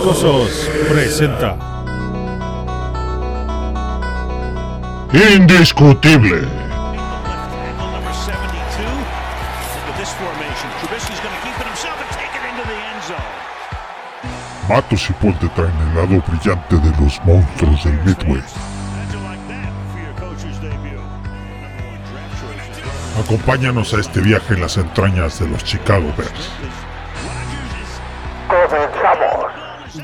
Presenta Indiscutible. number 72 into this formation. Trubisky's going to keep it himself and take it into the end zone. Matos y Paul traen el lado brillante de los monstruos del Midway. Acompáñanos a este viaje en las entrañas de los Chicago Bears.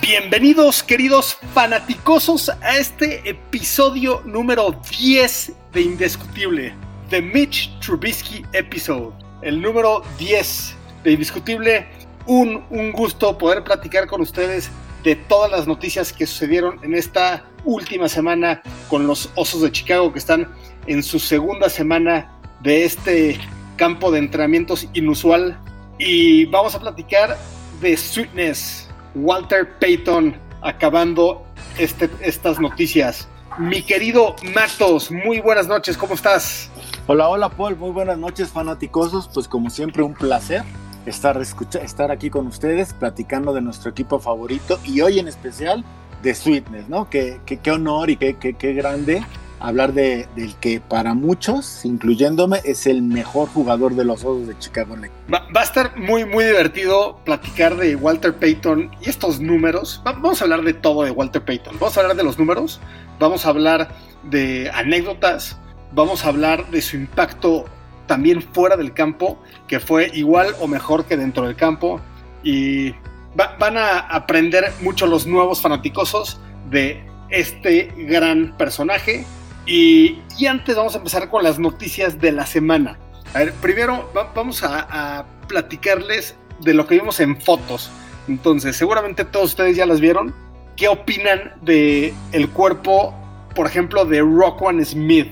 Bienvenidos queridos fanaticosos a este episodio número 10 de Indiscutible, The Mitch Trubisky Episode, el número 10 de Indiscutible. Un, un gusto poder platicar con ustedes de todas las noticias que sucedieron en esta última semana con los Osos de Chicago que están en su segunda semana de este campo de entrenamientos inusual. Y vamos a platicar de Sweetness, Walter Payton acabando este- estas noticias. Mi querido Matos, muy buenas noches, ¿cómo estás? Hola, hola Paul, muy buenas noches fanaticosos, pues como siempre un placer estar, estar aquí con ustedes platicando de nuestro equipo favorito y hoy en especial de Sweetness, ¿no? Qué, qué, qué honor y qué, qué, qué grande hablar de, del que para muchos, incluyéndome, es el mejor jugador de los Osos de Chicago. Va, a estar muy, muy divertido platicar de Walter Payton y estos números. Va- vamos a hablar de todo de Walter Payton. Vamos a hablar de los números, vamos a hablar de anécdotas, vamos a hablar de su impacto también fuera del campo, que fue igual o mejor que dentro del campo. Y va- van a aprender mucho los nuevos fanaticosos de este gran personaje. Y, antes vamos a empezar con las noticias de la semana. A ver, primero va- vamos a, platicarles de lo que vimos en fotos. Entonces, seguramente todos ustedes ya las vieron. ¿Qué opinan de el cuerpo, por ejemplo, de Rockwan Smith?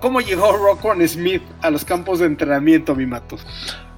¿Cómo llegó Rockwan Smith a los campos de entrenamiento, mi Matos?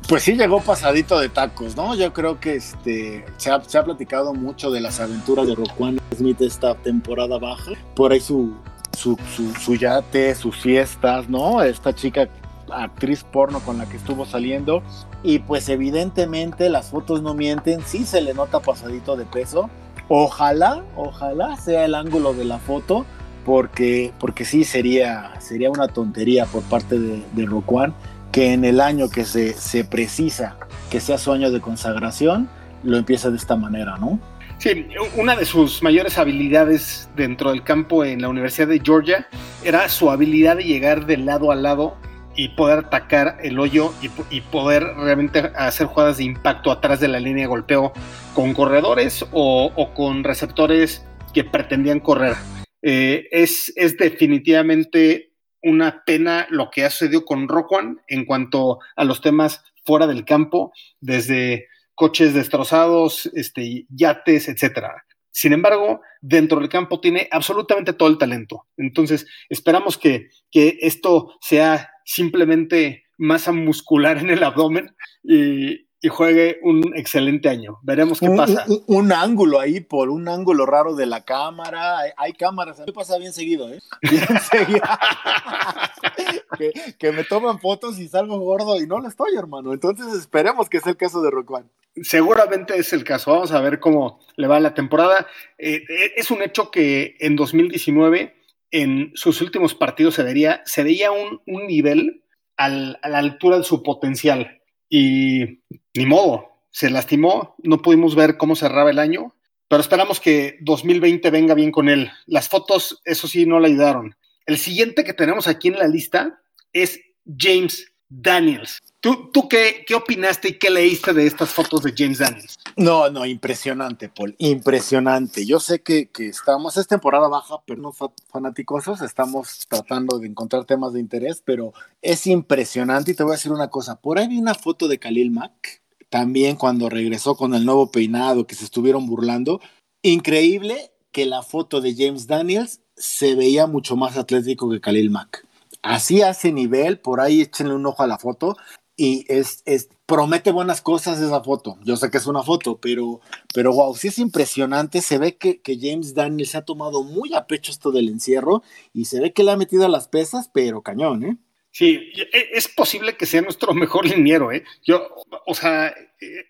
Pues sí llegó pasadito de tacos, ¿no? Yo creo que este se ha, se ha platicado mucho de las aventuras de Roquan Smith esta temporada baja. Por ahí su, su, su, su yate, sus fiestas, ¿no? Esta chica actriz porno con la que estuvo saliendo. Y pues evidentemente las fotos no mienten, sí se le nota pasadito de peso. Ojalá, ojalá sea el ángulo de la foto, porque, porque sí sería, sería una tontería por parte de, de Roquan que en el año que se, se precisa que sea su año de consagración, lo empieza de esta manera, ¿no? Sí, una de sus mayores habilidades dentro del campo en la Universidad de Georgia era su habilidad de llegar de lado a lado y poder atacar el hoyo y, po- y poder realmente hacer jugadas de impacto atrás de la línea de golpeo con corredores o, o con receptores que pretendían correr. Eh, es, es definitivamente una pena lo que ha sucedido con Roquan en cuanto a los temas fuera del campo, desde coches destrozados, este, yates, etcétera. Sin embargo, dentro del campo tiene absolutamente todo el talento. Entonces, esperamos que, que esto sea simplemente masa muscular en el abdomen y, y juegue un excelente año. Veremos qué Un, pasa. un- un ángulo ahí por un ángulo raro de la cámara. Hay, hay cámaras, mí pasa bien seguido, ¿eh? Bien seguido. que, que me toman fotos y salgo gordo y no lo estoy, hermano. Entonces esperemos que sea el caso de Roquan. Seguramente es el caso. Vamos a ver cómo le va la temporada. Eh, eh, es un hecho que en 2019, en sus últimos partidos, se vería, se veía un, un nivel al- a la altura de su potencial. Y ni modo, se lastimó. No pudimos ver cómo cerraba el año. Pero esperamos que 2020 venga bien con él. Las fotos, eso sí, no le ayudaron. El siguiente que tenemos aquí en la lista es James Daniels. ¿Tú, tú qué, qué opinaste y qué leíste de estas fotos de James Daniels? No, no, impresionante, Paul, impresionante. Yo sé que, que estamos, es temporada baja, pero no fa- fanaticosos, estamos tratando de encontrar temas de interés, pero es impresionante y te voy a decir una cosa, por ahí vi una foto de Khalil Mack, también cuando regresó con el nuevo peinado, que se estuvieron burlando. Increíble que la foto de James Daniels se veía mucho más atlético que Khalil Mack. Así ese nivel, por ahí échenle un ojo a la foto y es, es, promete buenas cosas esa foto. Yo sé que es una foto, pero, pero wow, sí es impresionante. Se ve que, que James Daniels se ha tomado muy a pecho esto del encierro y se ve que le ha metido a las pesas, pero cañón, ¿eh? Sí, e, es posible que sea nuestro mejor liniero, ¿eh? Yo, o sea,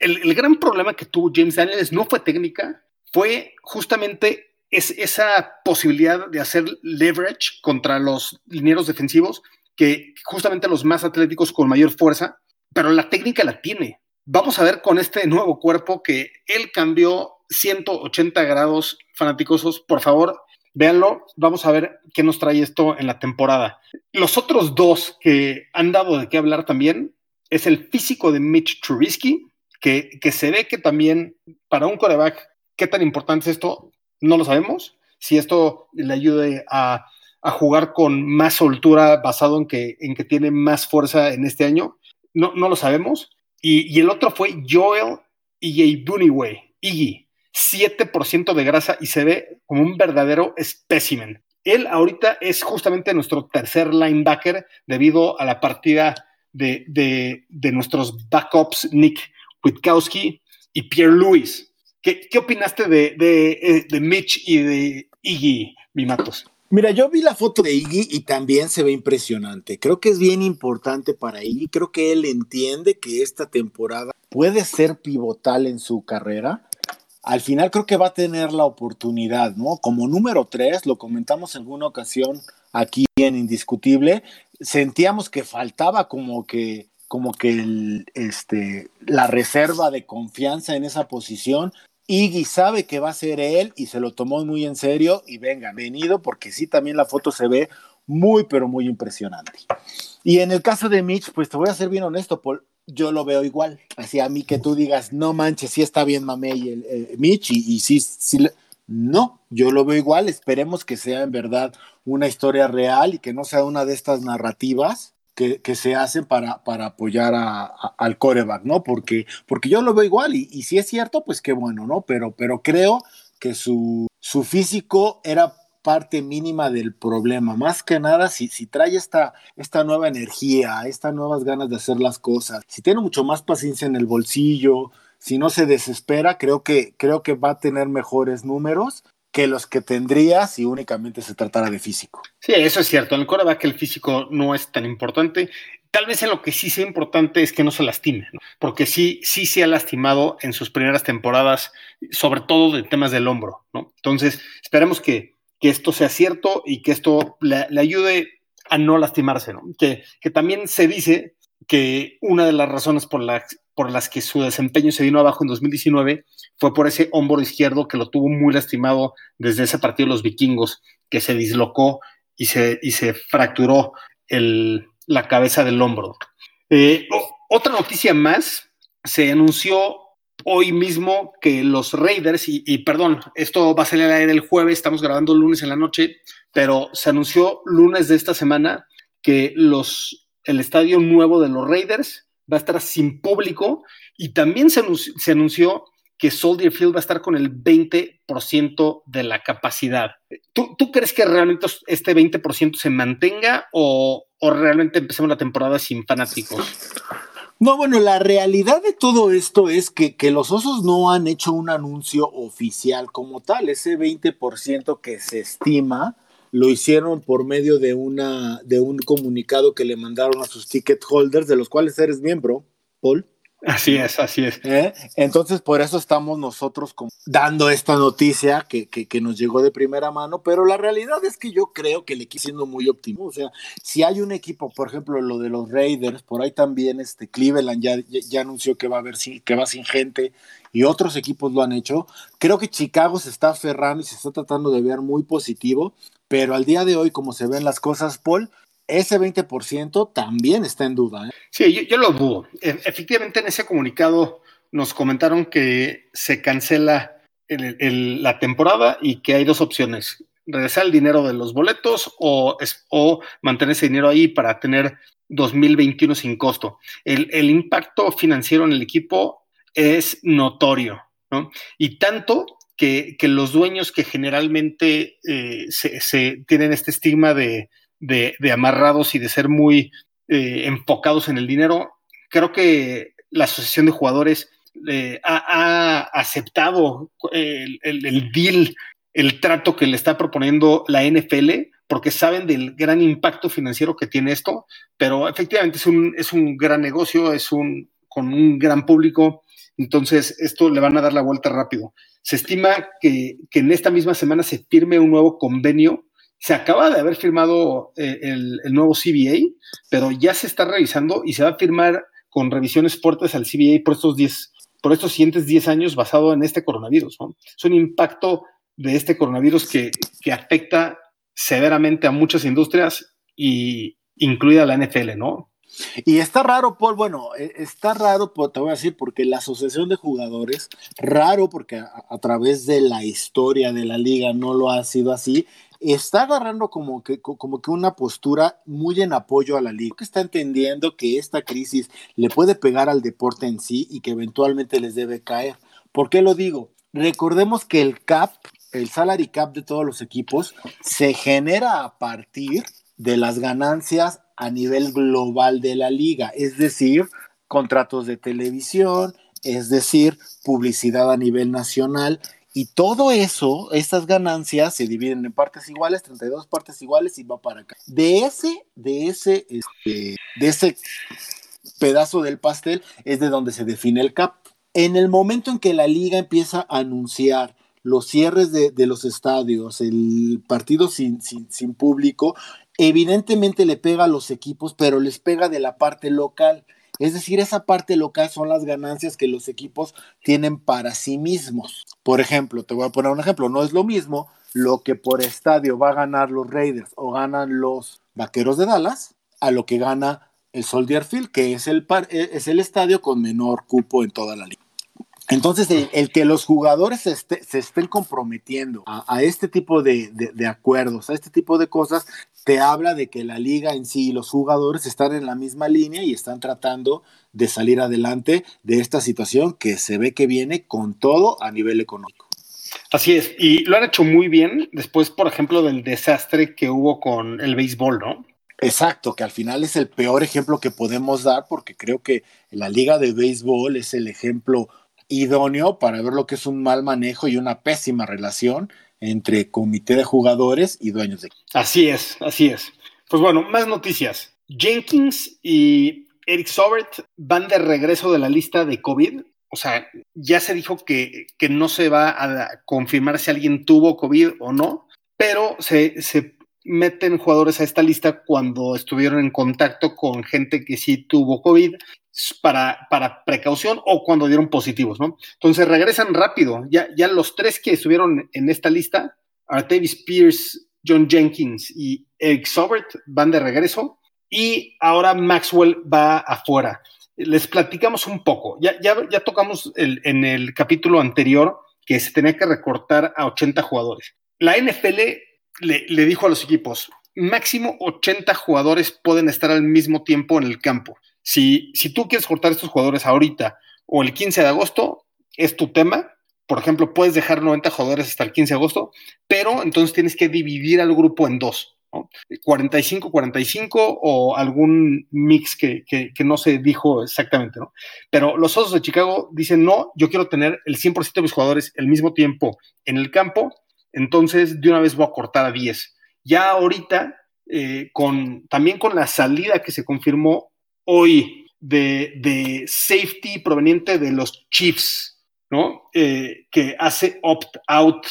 el, el gran problema que tuvo James Daniels no fue técnica, fue justamente es esa posibilidad de hacer leverage contra los linieros defensivos, que justamente los más atléticos con mayor fuerza, pero la técnica la tiene. Vamos a ver con este nuevo cuerpo que él cambió 180 grados fanáticosos. Por favor, véanlo. Vamos a ver qué nos trae esto en la temporada. Los otros dos que han dado de qué hablar también es el físico de Mitch Trubisky, que, que se ve que también para un coreback, qué tan importante es esto, no lo sabemos. Si esto le ayude a, jugar con más soltura basado en que, en que tiene más fuerza en este año, no, no lo sabemos. Y, el otro fue Joel E.J. Buniway, Iggy, 7% de grasa y se ve como un verdadero espécimen. Él ahorita es justamente nuestro tercer linebacker debido a la partida de, de, nuestros backups Nick Witkowski y Pierre Lewis. ¿Qué, qué opinaste de, de, de, Mitch y de Iggy, Mimatos? Mira, yo vi la foto de Iggy y también se ve impresionante. Creo que es bien importante para Iggy. Creo que él entiende que esta temporada puede ser pivotal en su carrera. Al final creo que va a tener la oportunidad, ¿no? Como número tres, lo comentamos en alguna ocasión aquí en Indiscutible, sentíamos que faltaba como que como que el, este, la reserva de confianza en esa posición Iggy sabe que va a ser él y se lo tomó muy en serio y venga, venido porque sí también la foto se ve muy pero muy impresionante. Y en el caso de Mitch, pues te voy a ser bien honesto, Paul, yo lo veo igual. Así a mí que tú digas, no manches, sí está bien Mamey el, el Mitch y, y sí, sí, no, yo lo veo igual, esperemos que sea en verdad una historia real y que no sea una de estas narrativas que, se hacen para, para apoyar a, al coreback, ¿no? Porque, porque yo lo veo igual y, si es cierto, pues qué bueno, ¿no? Pero, pero creo que su, su físico era parte mínima del problema. Más que nada, si, si trae esta, esta nueva energía, estas nuevas ganas de hacer las cosas, si tiene mucho más paciencia en el bolsillo, si no se desespera, creo que, creo que va a tener mejores números que los que tendría si únicamente se tratara de físico. Sí, eso es cierto. En el coreback el físico no es tan importante. Tal vez en lo que sí sea importante es que no se lastime, porque sí, sí se ha lastimado en sus primeras temporadas, sobre todo de temas del hombro, ¿no? Entonces, esperemos que, que esto sea cierto y que esto le, ayude a no lastimarse, ¿no? Que, que también se dice que una de las razones por, la, por las que su desempeño se vino abajo en 2019 fue por ese hombro izquierdo que lo tuvo muy lastimado desde ese partido de los vikingos, que se dislocó y se, y se fracturó el, la cabeza del hombro. Eh, otra noticia más, se anunció hoy mismo que los Raiders, y, perdón, esto va a salir al el jueves, estamos grabando lunes en la noche, pero se anunció lunes de esta semana que los, el estadio nuevo de los Raiders va a estar sin público y también se anunció, que Soldier Field va a estar con el 20% de la capacidad. ¿Tú, ¿Tú, crees que realmente este 20% se mantenga o, realmente empecemos la temporada sin fanáticos? No, bueno, la realidad de todo esto es que, que, los osos no han hecho un anuncio oficial como tal. Ese 20% que se estima lo hicieron por medio de, una, de un comunicado que le mandaron a sus ticket holders, de los cuales eres miembro, Paul. Así es, así es. ¿Eh? Entonces, por eso estamos nosotros dando esta noticia que, que, nos llegó de primera mano, pero la realidad es que yo creo que el equipo siendo muy óptimo. O sea, si hay un equipo, por ejemplo, lo de los Raiders, por ahí también este Cleveland ya, anunció que va a haber que va sin gente y otros equipos lo han hecho. Creo que Chicago se está aferrando y se está tratando de ver muy positivo, pero al día de hoy, como se ven las cosas, Paul, ese 20% también está en duda. ¿eh? Sí, yo, lo dudo. E, efectivamente, en ese comunicado nos comentaron que se cancela la temporada y que hay dos opciones. Regresar el dinero de los boletos o, o mantener ese dinero ahí para tener 2021 sin costo. El, el, impacto financiero en el equipo es notorio, ¿no? Y tanto que, que los dueños que generalmente eh, se, se, tienen este estigma de, de, amarrados y de ser muy eh, enfocados en el dinero. Creo que la Asociación de Jugadores eh, ha, aceptado el, el, deal, el trato que le está proponiendo la NFL, porque saben del gran impacto financiero que tiene esto, pero efectivamente es un, es un gran negocio, es un con un gran público Entonces, esto le van a dar la vuelta rápido. Se estima que, en esta misma semana se firme un nuevo convenio. Se acaba de haber firmado eh, el, nuevo CBA, pero ya se está revisando y se va a firmar con revisiones fuertes al CBA por estos 10, por estos siguientes 10 años basado en este coronavirus. Es un impacto de este coronavirus que, que afecta severamente a muchas industrias y incluida la NFL, ¿no? Y está raro, Paul, bueno, e, está raro, te voy a decir, porque la asociación de jugadores, raro porque a, través de la historia de la liga no lo ha sido así, está agarrando como que, como que una postura muy en apoyo a la liga, que está entendiendo que esta crisis le puede pegar al deporte en sí y que eventualmente les debe caer. ¿Por qué lo digo? Recordemos que el cap, el salary cap de todos los equipos, se genera a partir de las ganancias a nivel global de la liga, es decir, contratos de televisión, es decir, publicidad a nivel nacional. Y todo eso, esas ganancias se dividen en partes iguales, 32 partes iguales y va para acá. De ese, de ese, este, de ese pedazo del pastel es de donde se define el cap. En el momento en que la liga empieza a anunciar los cierres de, los estadios, el partido sin, sin, sin público, evidentemente le pega a los equipos, pero les pega de la parte local. Es decir, esa parte local son las ganancias que los equipos tienen para sí mismos. Por ejemplo, te voy a poner un ejemplo, no es lo mismo lo que por estadio va a ganar los Raiders o ganan los Vaqueros de Dallas a lo que gana el Soldier Field, que es el, es el estadio con menor cupo en toda la liga. Entonces, el, que los jugadores se, estén comprometiendo a, este tipo de, acuerdos, a este tipo de cosas, te habla de que la liga en sí y los jugadores están en la misma línea y están tratando de salir adelante de esta situación que se ve que viene con todo a nivel económico. Así es, y lo han hecho muy bien después, por ejemplo, del desastre que hubo con el béisbol, ¿no? Exacto, que al final es el peor ejemplo que podemos dar porque creo que la liga de béisbol es el ejemplo idóneo para ver lo que es un mal manejo y una pésima relación entre comité de jugadores y dueños de Así es, así es. Pues bueno, más noticias. Jenkins y Eric Sobert van de regreso de la lista de COVID. O sea, ya se dijo que, que no se va a confirmar si alguien tuvo COVID o no, pero se, se meten jugadores a esta lista cuando estuvieron en contacto con gente que sí tuvo COVID para, para precaución o cuando dieron positivos, ¿no? Entonces regresan rápido. Ya, ya los tres que estuvieron en esta lista, Artavis Pierce, John Jenkins y Eric Sobert, van de regreso. Y ahora Maxwell va afuera. Les platicamos un poco. Ya, ya, ya tocamos el, en el capítulo anterior que se tenía que recortar a 80 jugadores. La NFL le, dijo a los equipos, máximo 80 jugadores pueden estar al mismo tiempo en el campo. Si, si tú quieres cortar estos jugadores ahorita o el 15 de agosto, es tu tema. Por ejemplo, puedes dejar 90 jugadores hasta el 15 de agosto, pero entonces tienes que dividir al grupo en dos. 45-45 o algún mix que, no se dijo exactamente, ¿no? Pero los Osos de Chicago dicen, no, yo quiero tener el 100% de mis jugadores el mismo tiempo en el campo, entonces de una vez voy a cortar a 10. Ya ahorita, eh, con, también con la salida que se confirmó hoy de, safety proveniente de los Chiefs, ¿no? Eh, que hace opt-out,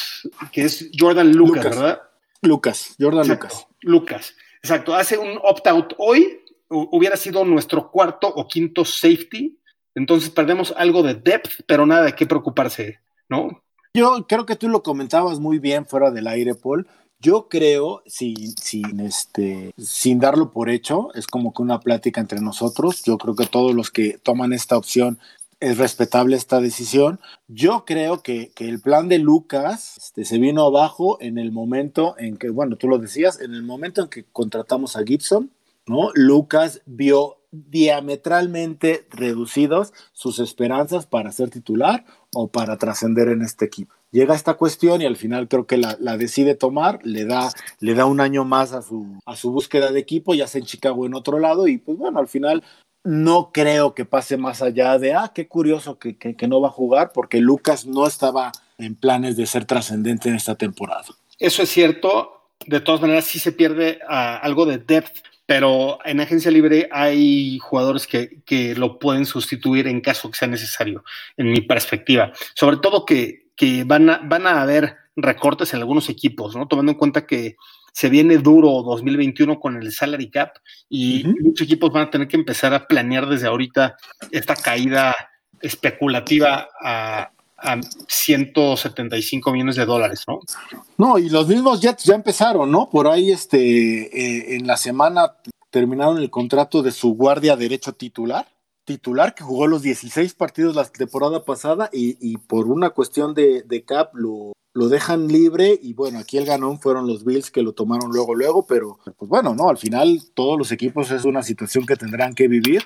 que es Jordan Lucas, ¿verdad? Lucas, Jordan Lucas. Lucas, exacto, hace un opt-out hoy, hubiera sido nuestro cuarto o quinto safety, entonces perdemos algo de depth, pero nada de qué preocuparse, ¿no? Yo creo que tú lo comentabas muy bien fuera del aire, Paul. Yo creo, sin, sin, este, sin darlo por hecho, es como que una plática entre nosotros. Yo creo que todos los que toman esta opción es respetable esta decisión. Yo creo que, que el plan de Lucas este, se vino abajo en el momento en que, bueno, tú lo decías, en el momento en que contratamos a Gibson, ¿no? Lucas vio diametralmente reducidos sus esperanzas para ser titular o para trascender en este equipo llega esta cuestión y al final creo que la, decide tomar, le da, le da un año más a su, a su búsqueda de equipo, ya sea en Chicago en otro lado, y pues bueno, al final no creo que pase más allá de, ah, qué curioso que, que, no va a jugar, porque Lucas no estaba en planes de ser trascendente en esta temporada. Eso es cierto, de todas maneras sí se pierde ah, algo de depth pero en agencia libre hay jugadores que, que, lo pueden sustituir en caso que sea necesario, en mi perspectiva. Sobre todo que, que van, a, van a haber recortes en algunos equipos, ¿no? Tomando en cuenta que se viene duro 2021 con el salary cap y uh -huh. muchos equipos van a tener que empezar a planear desde ahorita esta caída especulativa a, a 175 millones de dólares, ¿no? No, y los mismos Jets ya empezaron, ¿no? Por ahí, este, eh, en la semana terminaron el contrato de su guardia derecho titular, titular que jugó los 16 partidos la temporada pasada y, por una cuestión de, de cap lo, lo, dejan libre y bueno, aquí el ganón fueron los Bills que lo tomaron luego, luego, pero pues bueno, no, al final todos los equipos es una situación que tendrán que vivir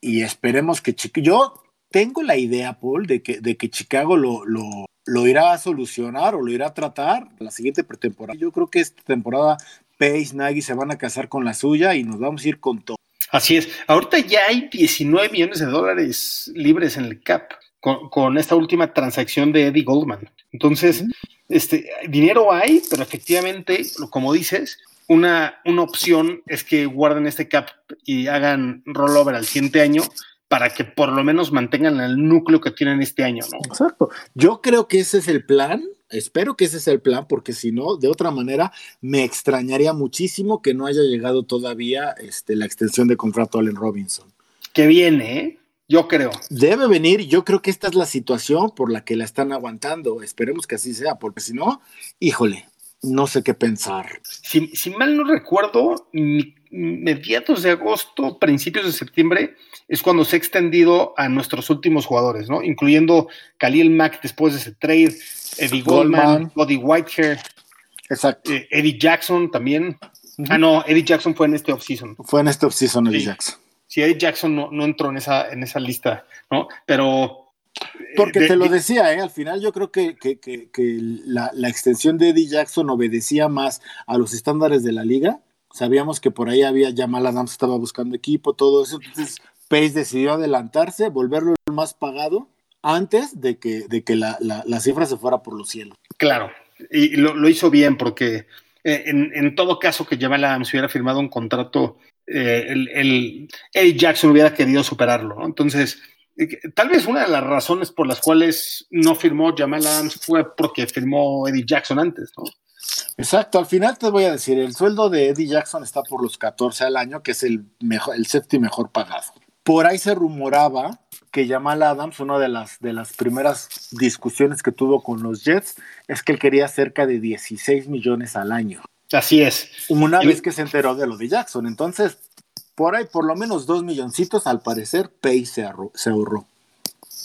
y esperemos que yo tengo la idea, Paul, de que, de que Chicago lo, lo, lo, irá a solucionar o lo irá a tratar la siguiente pretemporada. Yo creo que esta temporada Pace, Nagy se van a casar con la suya y nos vamos a ir con todo. Así es. Ahorita ya hay 19 millones de dólares libres en el CAP con, con esta última transacción de Eddie Goldman. Entonces, mm. este, dinero hay, pero efectivamente, como dices, una, una opción es que guarden este CAP y hagan rollover al siguiente año para que por lo menos mantengan el núcleo que tienen este año, ¿no? Exacto. Yo creo que ese es el plan. Espero que ese es el plan, porque si no, de otra manera, me extrañaría muchísimo que no haya llegado todavía este, la extensión de contrato a Allen Robinson. Que viene, ¿eh? Yo creo. Debe venir, yo creo que esta es la situación por la que la están aguantando. Esperemos que así sea, porque si no, híjole, no sé qué pensar. Si, si mal no recuerdo, mediados de agosto, principios de septiembre, es cuando se ha extendido a nuestros últimos jugadores, ¿no? Incluyendo Khalil Mack después de ese trade, Eddie Goldman, Buddy Whitehair, Exacto. Eh, Eddie Jackson también. Uh -huh. Ah, no, Eddie Jackson fue en este offseason. Fue en este offseason, Eddie sí. Jackson. Sí, Eddie Jackson no, no, entró en esa, en esa lista, ¿no? Pero. Porque de, te lo decía, ¿eh? al final yo creo que, que, que, que la, la, extensión de Eddie Jackson obedecía más a los estándares de la liga. Sabíamos que por ahí había Jamal Adams estaba buscando equipo, todo eso. Entonces, Pace decidió adelantarse, volverlo el más pagado antes de que, de que la, la, la cifra se fuera por los cielos. Claro, y lo, lo hizo bien porque eh, en, en, todo caso que Jamal Adams hubiera firmado un contrato, eh, el, el, Eddie Jackson hubiera querido superarlo, ¿no? Entonces, eh, tal vez una de las razones por las cuales no firmó Jamal Adams fue porque firmó Eddie Jackson antes, ¿no? Exacto, al final te voy a decir, el sueldo de Eddie Jackson está por los 14 al año, que es el, mejor, el séptimo mejor pagado. Por ahí se rumoraba que Jamal Adams, una de las, de las primeras discusiones que tuvo con los Jets, es que él quería cerca de 16 millones al año. Así es. Una y... vez que se enteró de lo de Jackson. Entonces, por ahí por lo menos dos milloncitos, al parecer, Pay se, ahorró, se ahorró.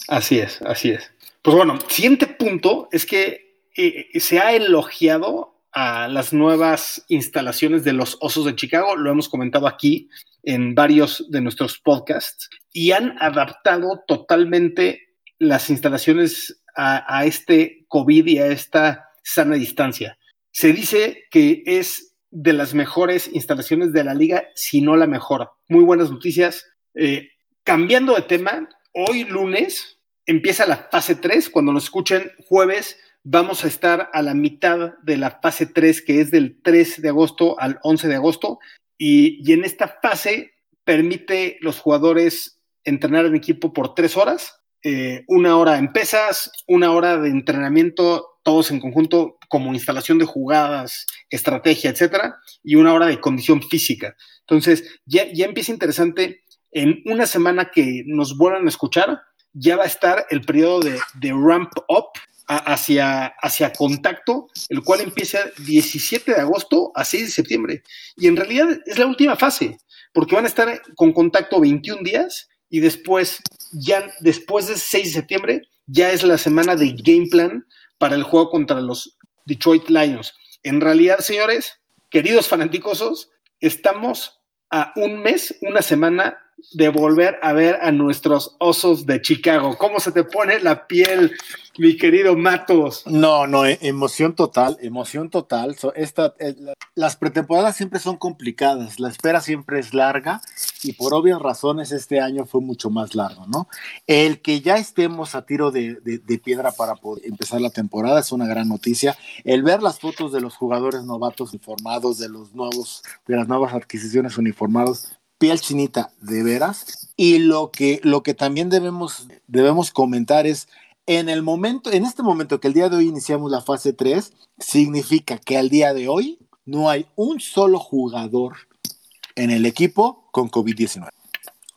Así es, así es. Pues bueno, siguiente punto es que se ha elogiado a las nuevas instalaciones de los Osos de Chicago, lo hemos comentado aquí en varios de nuestros podcasts, y han adaptado totalmente las instalaciones a, a este COVID y a esta sana distancia. Se dice que es de las mejores instalaciones de la liga, si no la mejor. Muy buenas noticias. Eh, cambiando de tema, hoy lunes empieza la fase 3. Cuando nos escuchen jueves, vamos a estar a la mitad de la fase 3, que es del 3 de agosto al 11 de agosto. Y, en esta fase permite los jugadores entrenar en equipo por tres horas, eh, una hora en pesas, una hora de entrenamiento, todos en conjunto, como instalación de jugadas, estrategia, etcétera, y una hora de condición física. Entonces, ya, ya empieza interesante. En una semana que nos vuelvan a escuchar, ya va a estar el periodo de, de ramp up, hacia, hacia contacto, el cual empieza 17 de agosto a 6 de septiembre. Y en realidad es la última fase, porque van a estar con contacto 21 días y después, ya después de 6 de septiembre, ya es la semana de game plan para el juego contra los Detroit Lions. En realidad, señores, queridos fanáticosos, estamos a un mes, una semana de volver a ver a nuestros osos de Chicago. ¿Cómo se te pone la piel, mi querido Matos? No, no, e- emoción total, emoción total. So, esta, eh, la- las pretemporadas siempre son complicadas, la espera siempre es larga y por obvias razones este año fue mucho más largo, ¿no? El que ya estemos a tiro de, de- de piedra para poder empezar la temporada es una gran noticia. El ver las fotos de los jugadores novatos informados, de los nuevos, de las nuevas adquisiciones uniformados, piel chinita, de veras. Y lo que, lo que también debemos, debemos comentar es, en el momento, en este momento que el día de hoy iniciamos la fase 3, significa que al día de hoy no hay un solo jugador en el equipo con COVID-19.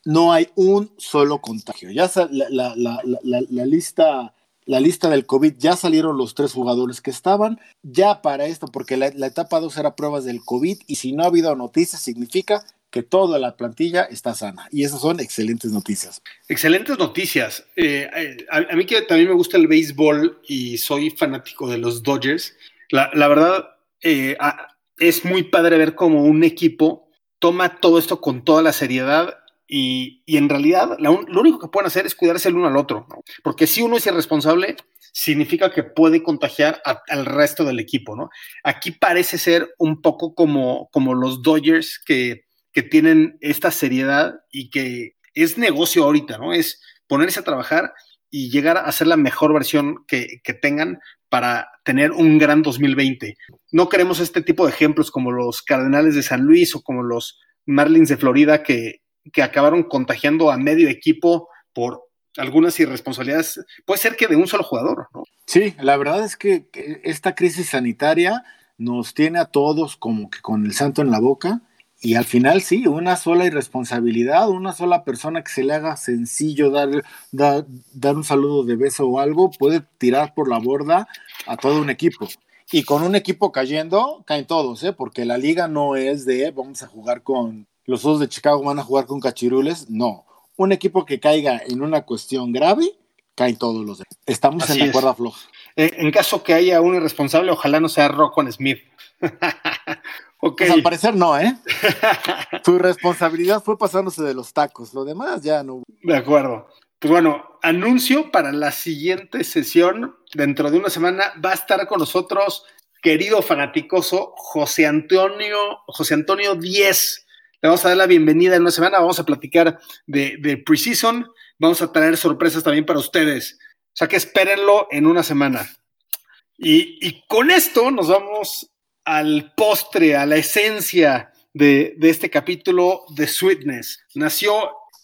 No hay un solo contagio. Ya la, la- la- la- lista, la lista del COVID, ya salieron los tres jugadores que estaban. Ya para esto, porque la etapa 2 era pruebas del COVID y si no ha habido noticias, significa que toda la plantilla está sana. Y esas son excelentes noticias. Excelentes noticias. Eh, eh, a, mí que también me gusta el béisbol y soy fanático de los Dodgers, la, verdad eh, es muy padre ver cómo un equipo toma todo esto con toda la seriedad y, en realidad lo único que pueden hacer es cuidarse el uno al otro, ¿no? porque si uno es irresponsable, significa que puede contagiar al resto del equipo. ¿no? Aquí parece ser un poco como, como los Dodgers que, que tienen esta seriedad y que es negocio ahorita, ¿no? Es ponerse a trabajar y llegar a hacer la mejor versión que, que tengan para tener un gran 2020. No queremos este tipo de ejemplos como los Cardenales de San Luis o como los Marlins de Florida que, que acabaron contagiando a medio equipo por algunas irresponsabilidades. Puede ser que de un solo jugador, ¿no? Sí, la verdad es que esta crisis sanitaria nos tiene a todos como que con el santo en la boca y al final sí, una sola irresponsabilidad, una sola persona que se le haga sencillo dar, dar, dar un saludo de beso o algo puede tirar por la borda a todo un equipo. Y con un equipo cayendo, caen todos, ¿eh? porque la liga no es de vamos a jugar con los dos de Chicago, van a jugar con cachirules, no. Un equipo que caiga en una cuestión grave, caen todos los demás. Estamos Así en la es. cuerda floja. En, en caso que haya un irresponsable, ojalá no sea Rockwell Smith. ok. Pues al parecer no, ¿eh? Su responsabilidad fue pasándose de los tacos. Lo demás ya no. De acuerdo. Pues bueno, anuncio para la siguiente sesión. Dentro de una semana va a estar con nosotros, querido fanaticoso, José Antonio, José Antonio 10. Le vamos a dar la bienvenida en una semana. Vamos a platicar de, de Precision. Vamos a traer sorpresas también para ustedes. O sea que espérenlo en una semana. Y, y con esto nos vamos al postre, a la esencia de, este capítulo de Sweetness. Nació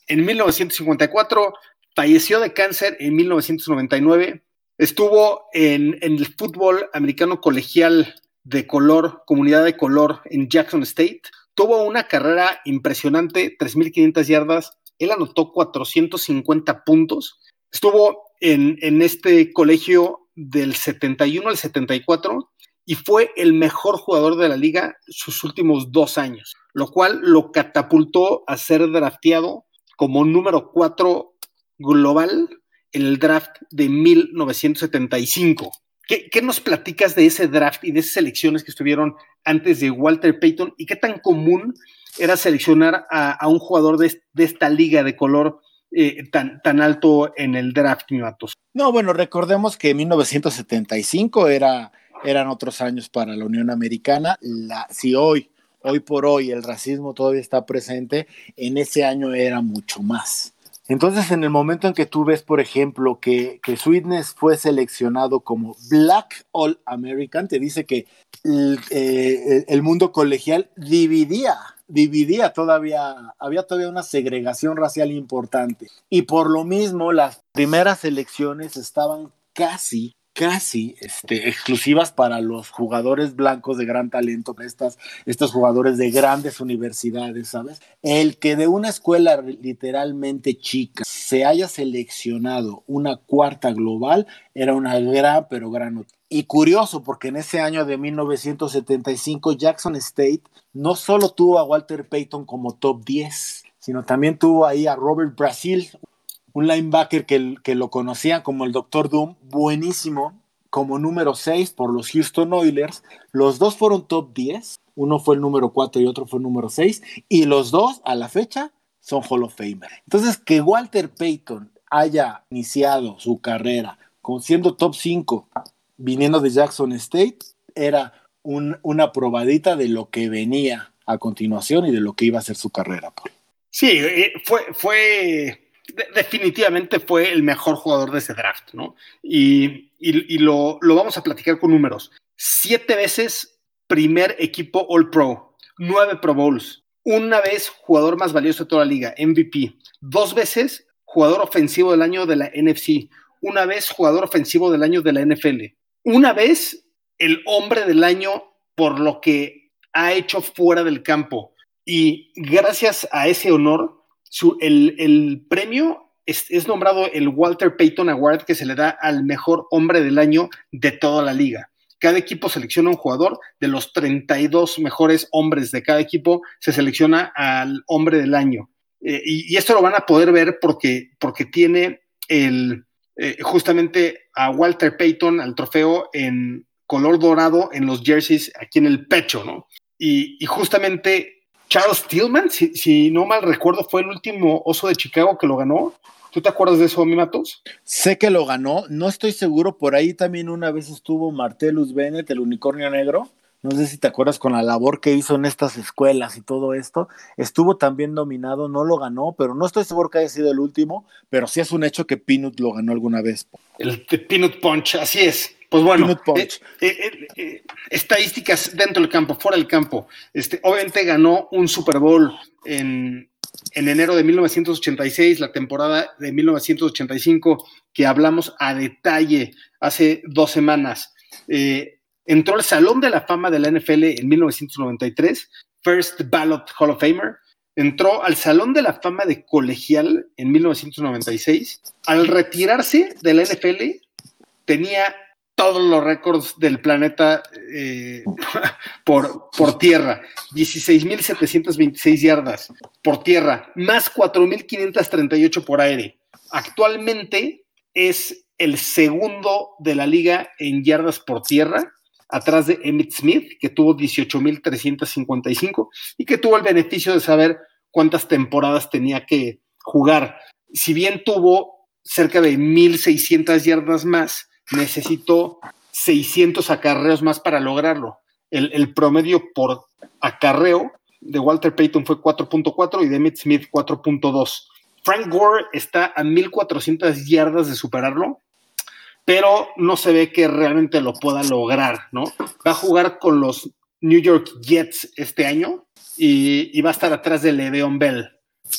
en 1954, falleció de cáncer en 1999, estuvo en, el fútbol americano colegial de color, comunidad de color en Jackson State, tuvo una carrera impresionante, 3.500 yardas, él anotó 450 puntos, estuvo en, en este colegio del 71 al 74 y fue el mejor jugador de la liga sus últimos dos años, lo cual lo catapultó a ser drafteado como número 4 global en el draft de 1975. ¿Qué, ¿Qué, nos platicas de ese draft y de esas selecciones que estuvieron antes de Walter Payton y qué tan común era seleccionar a, un jugador de, de, esta liga de color eh, tan, tan alto en el draft, mi? No, bueno, recordemos que 1975 era, eran otros años para la Unión Americana. Si hoy, hoy por hoy, el racismo todavía está presente, en ese año era mucho más. Entonces, en el momento en que tú ves, por ejemplo, que, que Sweetness fue seleccionado como Black All American, te dice que el, eh, el mundo colegial dividía, dividía todavía, había todavía una segregación racial importante. Y por lo mismo, las primeras elecciones estaban casi casi este, exclusivas para los jugadores blancos de gran talento, estas, estos jugadores de grandes universidades, ¿sabes? El que de una escuela literalmente chica se haya seleccionado una cuarta global era una gran, pero gran noticia. Y curioso, porque en ese año de 1975 Jackson State no solo tuvo a Walter Payton como top 10, sino también tuvo ahí a Robert Brasil, un linebacker que, que, lo conocían como el Doctor Doom, buenísimo, como número 6 por los Houston Oilers. Los dos fueron top 10, uno fue el número 4 y otro fue el número 6, y los dos a la fecha son Hall of Famer. Entonces, que Walter Payton haya iniciado su carrera con siendo top 5 viniendo de Jackson State era una probadita de lo que venía a continuación y de lo que iba a ser su carrera. Sí, eh, fue, fue definitivamente fue el mejor jugador de ese draft, ¿no? Y, lo, lo, vamos a platicar con números. Siete veces primer equipo All Pro, nueve Pro Bowls, una vez jugador más valioso de toda la liga, MVP, dos veces jugador ofensivo del año de la NFC, una vez jugador ofensivo del año de la NFL, una vez el hombre del año por lo que ha hecho fuera del campo. Y gracias a ese honor, el, premio es, nombrado el Walter Payton Award que se le da al mejor hombre del año de toda la liga. Cada equipo selecciona un jugador, de los 32 mejores hombres de cada equipo se selecciona al hombre del año. Eh, y, esto lo van a poder ver porque, porque tiene el, eh, justamente a Walter Payton, al trofeo en color dorado en los jerseys aquí en el pecho, ¿no? Y, justamente Charles Tillman, si, no mal recuerdo, fue el último oso de Chicago que lo ganó. ¿Tú te acuerdas de eso, mi Matos? Sé que lo ganó, no estoy seguro, por ahí también una vez estuvo Martellus Bennett, el unicornio negro, no sé si te acuerdas con la labor que hizo en estas escuelas y todo esto, estuvo también nominado, no lo ganó, pero no estoy seguro que haya sido el último, pero sí es un hecho que Peanut lo ganó alguna vez. El Peanut Punch, así es. Pues bueno, eh, eh, eh, estadísticas dentro del campo, fuera del campo. Este, obviamente ganó un Super Bowl en, en enero de 1986, la temporada de 1985, que hablamos a detalle hace dos semanas. Entró al Salón de la Fama de la NFL en 1993, First Ballot Hall of Famer. Entró al Salón de la Fama de Colegial en 1996. Al retirarse de la NFL, tenía todos los récords del planeta eh, por, por tierra. 16.726 yardas por tierra, más 4.538 por aire. Actualmente es el segundo de la liga en yardas por tierra atrás de Emmett Smith, que tuvo 18.355 y que tuvo el beneficio de saber cuántas temporadas tenía que jugar. Si bien tuvo cerca de 1.600 yardas más, necesitó 600 acarreos más para lograrlo. El, promedio por acarreo de Walter Payton fue 4.4 y de Emmett Smith 4.2. Frank Gore está a 1.400 yardas de superarlo pero no se ve que realmente lo pueda lograr, ¿no? Va a jugar con los New York Jets este año y, va a estar atrás de Le'Veon Bell.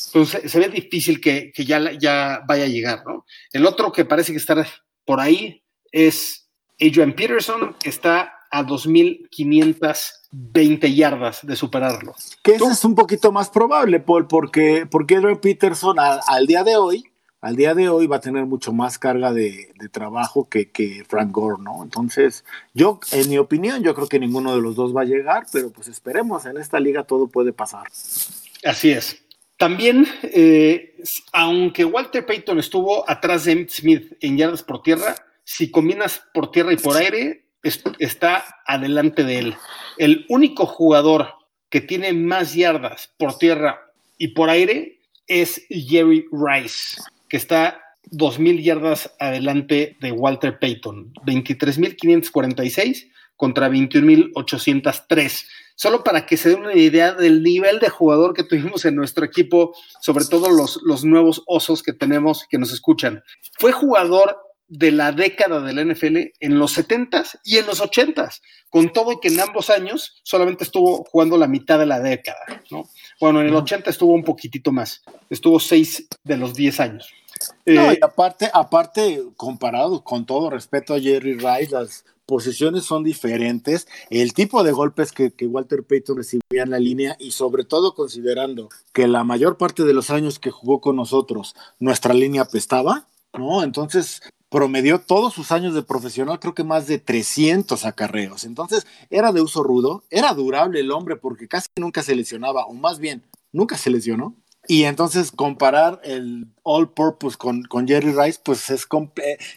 Entonces se ve difícil que, ya, ya vaya a llegar, ¿no? El otro que parece que está por ahí es Adrian Peterson, que está a 2.520 yardas de superarlo. Que eso es un poquito más probable, Paul, porque, porque Adrian Peterson al día de hoy al día de hoy va a tener mucho más carga de, trabajo que, que, Frank Gore, ¿no? Entonces, yo, en mi opinión, yo creo que ninguno de los dos va a llegar, pero pues esperemos, en esta liga todo puede pasar. Así es. También, eh, aunque Walter Payton estuvo atrás de Smith en yardas por tierra, si combinas por tierra y por aire, está adelante de él. El único jugador que tiene más yardas por tierra y por aire es Jerry Rice que está 2.000 yardas adelante de Walter Payton, 23.546 contra 21.803. Solo para que se den una idea del nivel de jugador que tuvimos en nuestro equipo, sobre todo los, los nuevos osos que tenemos que nos escuchan. Fue jugador de la década de la NFL en los 70s y en los 80s, con todo y que en ambos años solamente estuvo jugando la mitad de la década, ¿no? Bueno, en el 80 estuvo un poquitito más, estuvo 6 de los 10 años. No, y eh, aparte, aparte, comparado con todo respeto a Jerry Rice, las posiciones son diferentes, el tipo de golpes que, Walter Payton recibía en la línea y sobre todo considerando que la mayor parte de los años que jugó con nosotros, nuestra línea apestaba, ¿no? Entonces promedió todos sus años de profesional, creo que más de 300 acarreos. Entonces era de uso rudo, era durable el hombre porque casi nunca se lesionaba, o más bien, nunca se lesionó. Y entonces comparar el all purpose con, con Jerry Rice, pues es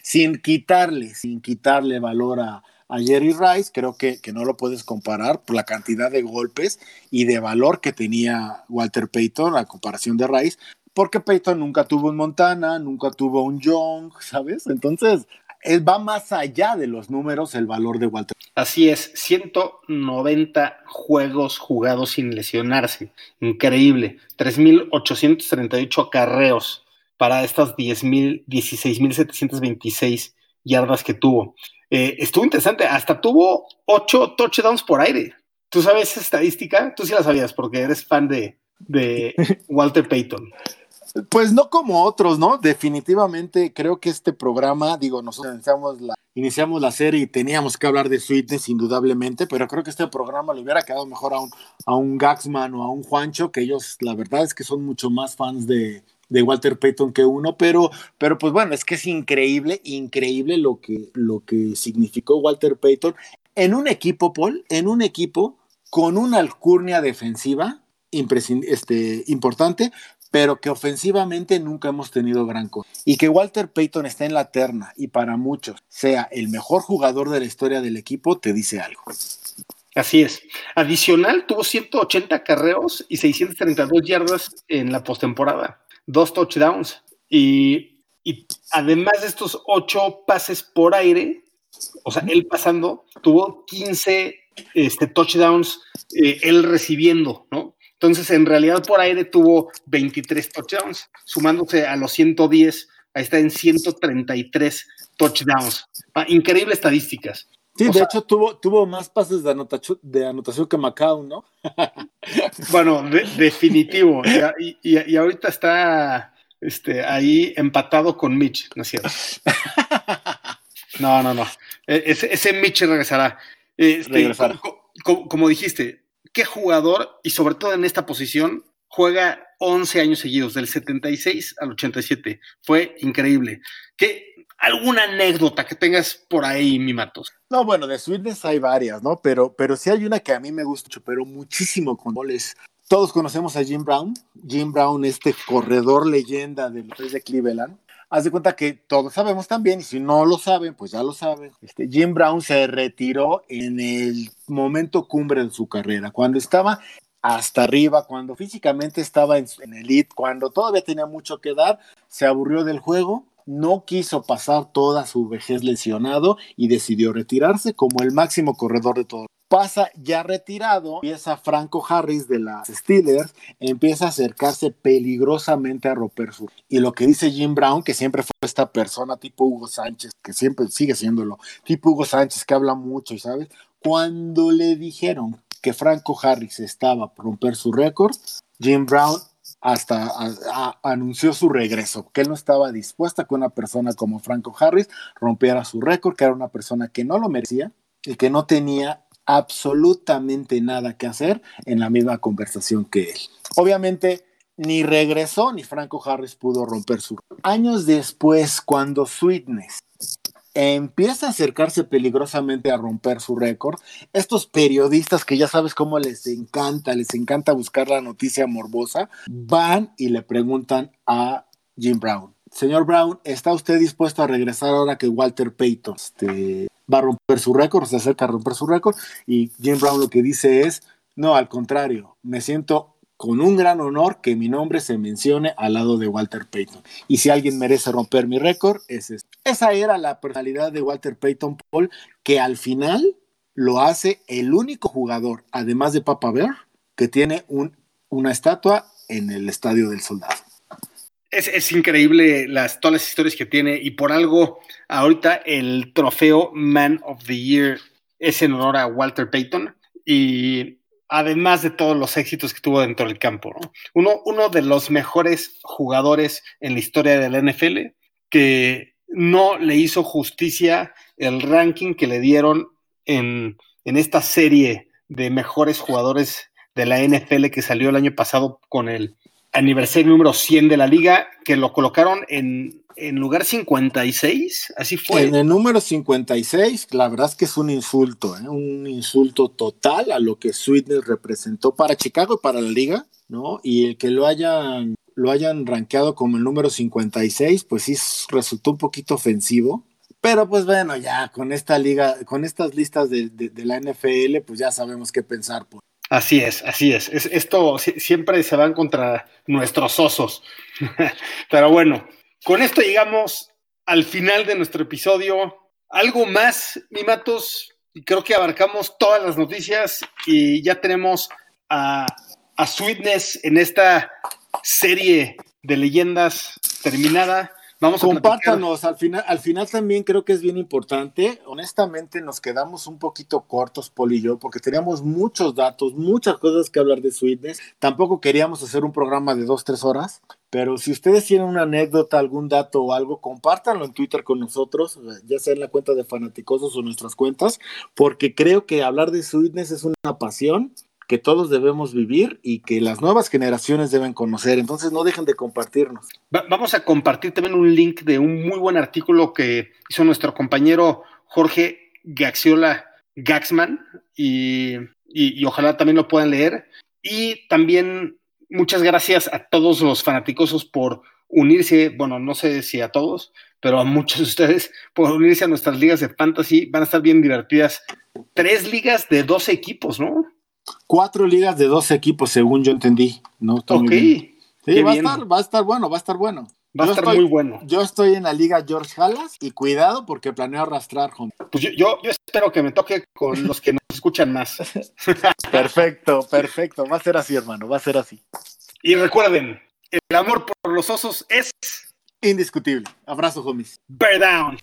sin quitarle, sin quitarle valor a, a Jerry Rice, creo que, que, no lo puedes comparar por la cantidad de golpes y de valor que tenía Walter Payton a comparación de Rice, porque Payton nunca tuvo un Montana, nunca tuvo un Young, ¿sabes? Entonces, él va más allá de los números el valor de Walter. Así es, 190 juegos jugados sin lesionarse, increíble, 3.838 acarreos para estas 16.726 yardas que tuvo. Eh, estuvo interesante, hasta tuvo 8 touchdowns por aire. ¿Tú sabes esa estadística? Tú sí la sabías porque eres fan de, de Walter Payton. Pues no como otros, ¿no? Definitivamente creo que este programa, digo, nosotros iniciamos la, iniciamos la serie y teníamos que hablar de Sweetness indudablemente, pero creo que este programa le hubiera quedado mejor a un, a un Gaxman o a un Juancho, que ellos la verdad es que son mucho más fans de, de Walter Payton que uno, pero, pero pues bueno, es que es increíble, increíble lo que, lo que significó Walter Payton en un equipo, Paul, en un equipo con una alcurnia defensiva este, importante, pero que ofensivamente nunca hemos tenido gran cosa. Y que Walter Payton esté en la terna y para muchos sea el mejor jugador de la historia del equipo, te dice algo. Así es. Adicional, tuvo 180 carreos y 632 yardas en la postemporada, dos touchdowns. Y, y además de estos ocho pases por aire, o sea, él pasando, tuvo 15 este, touchdowns, eh, él recibiendo, ¿no? Entonces, en realidad por aire tuvo 23 touchdowns, sumándose a los 110, ahí está en 133 touchdowns. Ah, increíbles estadísticas. Sí, de hecho tuvo, tuvo más pases de anotación, de anotación que Macao, ¿no? bueno, definitivo. Y, y, ahorita está este, ahí empatado con Mitch, ¿no es cierto? No, no, no. E, ese, ese Mitch regresará. Este, regresará. como dijiste, qué jugador, y sobre todo en esta posición, juega 11 años seguidos, del 76 al 87. Fue increíble. ¿Qué, ¿Alguna anécdota que tengas por ahí, mi Matos? No, bueno, de Sweetness hay varias, ¿no? Pero, pero sí hay una que a mí me gusta mucho, pero muchísimo con goles. Todos conocemos a Jim Brown. Jim Brown, este corredor leyenda de los de Cleveland haz de cuenta que todos sabemos también, y si no lo saben, pues ya lo saben. Este, Jim Brown se retiró en el momento cumbre de su carrera, cuando estaba hasta arriba, cuando físicamente estaba en, en elite, cuando todavía tenía mucho que dar, se aburrió del juego, no quiso pasar toda su vejez lesionado y decidió retirarse como el máximo corredor de todos pasa ya retirado, empieza Franco Harris de las Steelers, empieza a acercarse peligrosamente a romper su. Y lo que dice Jim Brown, que siempre fue esta persona tipo Hugo Sánchez, que siempre sigue siéndolo, tipo Hugo Sánchez que habla mucho sabes, cuando le dijeron que Franco Harris estaba por romper su récord, Jim Brown hasta anunció su regreso, que él no estaba dispuesta a que una persona como Franco Harris rompiera su récord, que era una persona que no lo merecía y que no tenía absolutamente nada que hacer en la misma conversación que él. Obviamente, ni regresó ni Franco Harris pudo romper su. Años después, cuando Sweetness empieza a acercarse peligrosamente a romper su récord, estos periodistas que ya sabes cómo les encanta, les encanta buscar la noticia morbosa, van y le preguntan a Jim Brown. Señor Brown, ¿está usted dispuesto a regresar ahora que Walter Payton este, va a romper su récord, se acerca a romper su récord, y Jim Brown lo que dice es, no, al contrario, me siento con un gran honor que mi nombre se mencione al lado de Walter Payton. Y si alguien merece romper mi récord, es eso. Esa era la personalidad de Walter Payton Paul, que al final lo hace el único jugador, además de Papa Bear, que tiene un, una estatua en el Estadio del Soldado es, increíble las, todas las historias que tiene y por algo ahorita el trofeo Man of the Year es en honor a Walter Payton y además de todos los éxitos que tuvo dentro del campo. Uno, uno de los mejores jugadores en la historia de la NFL que no le hizo justicia el ranking que le dieron en, en esta serie de mejores jugadores de la NFL que salió el año pasado con el aniversario número 100 de la liga, que lo colocaron en, en lugar 56, así fue. En el número 56, la verdad es que es un insulto, ¿eh? un insulto total a lo que Sweetness representó para Chicago y para la liga, ¿no? Y el que lo hayan, lo hayan rankeado como el número 56, pues sí resultó un poquito ofensivo Pero pues bueno, ya con esta liga, con estas listas de, de, de la NFL, pues ya sabemos qué pensar. Pues. Así es, así es. es esto siempre se van contra nuestros osos. Pero bueno, con esto llegamos al final de nuestro episodio. Algo más, mi Matos, creo que abarcamos todas las noticias y ya tenemos a, a Sweetness en esta serie de leyendas terminada. Vamos Compártanos, al final, al final también creo que es bien importante. Honestamente, nos quedamos un poquito cortos, Paul y yo, porque teníamos muchos datos, muchas cosas que hablar de Sweetness. Tampoco queríamos hacer un programa de dos, tres horas, pero si ustedes tienen una anécdota, algún dato o algo, compártanlo en Twitter con nosotros, ya sea en la cuenta de Fanaticosos o nuestras cuentas, porque creo que hablar de Sweetness es una pasión que todos debemos vivir y que las nuevas generaciones deben conocer. Entonces no dejen de compartirnos. Va vamos a compartir también un link de un muy buen artículo que hizo nuestro compañero Jorge Gaxiola Gaxman y, y, y, ojalá también lo puedan leer. Y también muchas gracias a todos los fanáticosos por unirse, bueno, no sé si a todos, pero a muchos de ustedes por unirse a nuestras ligas de fantasy. Van a estar bien divertidas. Tres ligas de 12 equipos, ¿no? Cuatro ligas de dos equipos, según yo entendí. ¿no? Estoy ok. Sí, va a, estar, va a estar bueno, va a estar bueno. Va a estar estoy, muy bueno. Yo estoy en la liga George Halas y cuidado porque planeo arrastrar home. Pues yo, yo, yo, espero que me toque con los que nos escuchan más. perfecto, perfecto. Va a ser así, hermano, va a ser así. Y recuerden, el amor por los osos es indiscutible. Abrazo, homies. Bear down.